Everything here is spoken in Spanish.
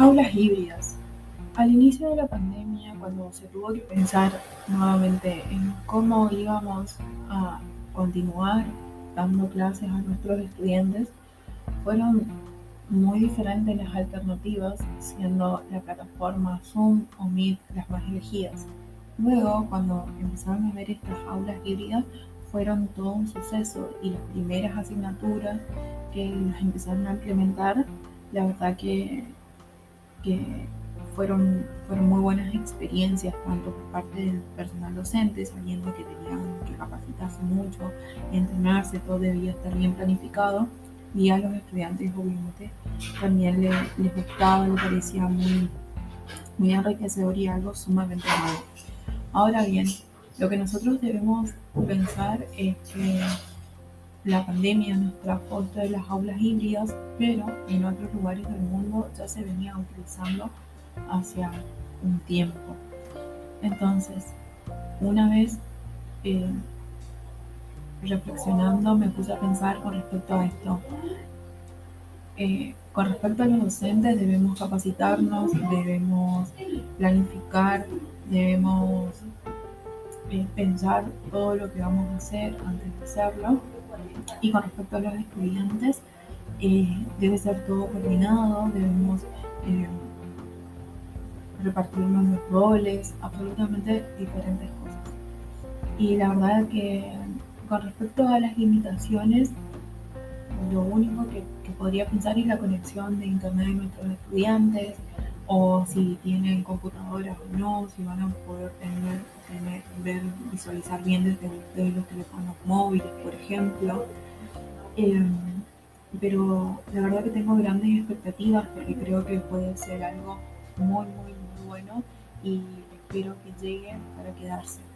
Aulas híbridas. Al inicio de la pandemia, cuando se tuvo que pensar nuevamente en cómo íbamos a continuar dando clases a nuestros estudiantes, fueron muy diferentes las alternativas, siendo la plataforma Zoom o Meet las más elegidas. Luego, cuando empezaron a ver estas aulas híbridas, fueron todo un suceso y las primeras asignaturas que las empezaron a implementar, la verdad que que fueron, fueron muy buenas experiencias, tanto por parte del personal docente, sabiendo que tenían que capacitarse mucho, entrenarse, todo debía estar bien planificado, y a los estudiantes obviamente también les, les gustaba, les parecía muy, muy enriquecedor y algo sumamente nuevo. Ahora bien, lo que nosotros debemos pensar es que la pandemia nos trajo esto de las aulas híbridas, pero en otros lugares del mundo ya se venía utilizando hacia un tiempo. Entonces, una vez eh, reflexionando, me puse a pensar con respecto a esto. Eh, con respecto a los docentes, debemos capacitarnos, debemos planificar, debemos eh, pensar todo lo que vamos a hacer antes de hacerlo y con respecto a los estudiantes, eh, debe ser todo coordinado, debemos eh, repartirnos los roles, absolutamente diferentes cosas. Y la verdad que con respecto a las limitaciones, lo único que, que podría pensar es la conexión de internet de nuestros estudiantes, o si tienen computadoras o no, si van a poder tener, ver, visualizar bien desde, los teléfonos móviles, por ejemplo. Em, pero la verdad que tengo grandes expectativas porque creo que puede ser algo muy, muy, muy bueno y espero que llegue para quedarse.